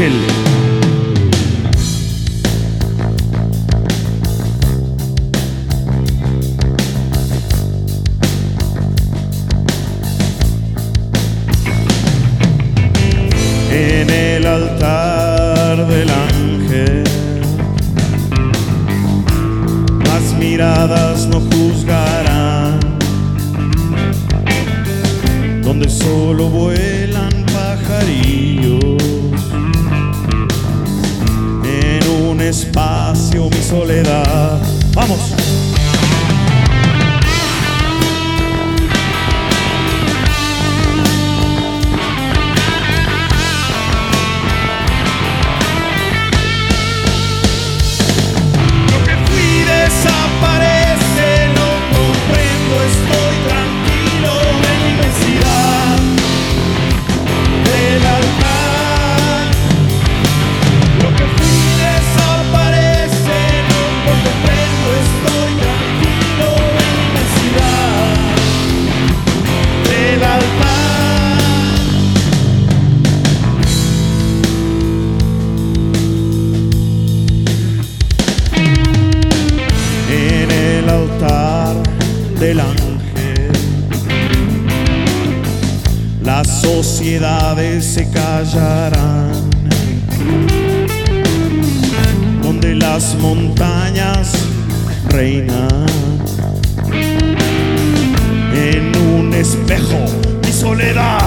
En el altar del ángel, las miradas no juzgarán, donde solo vuelve. espacio mi soledad. Vamos. del ángel. Las sociedades se callarán, donde las montañas reinan. En un espejo mi soledad.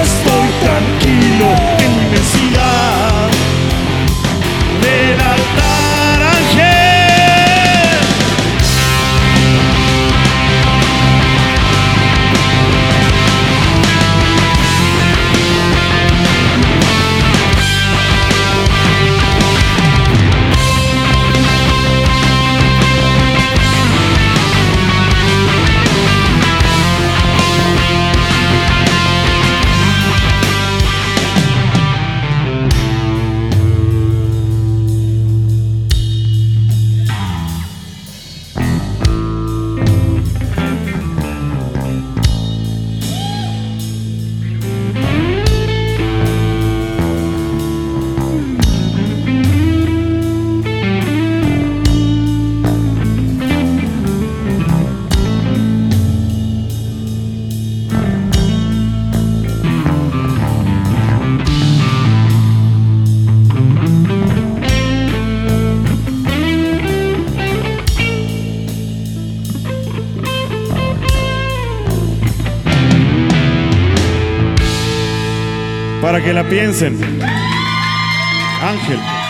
estoy tranquilo. para que la piensen. Ángel.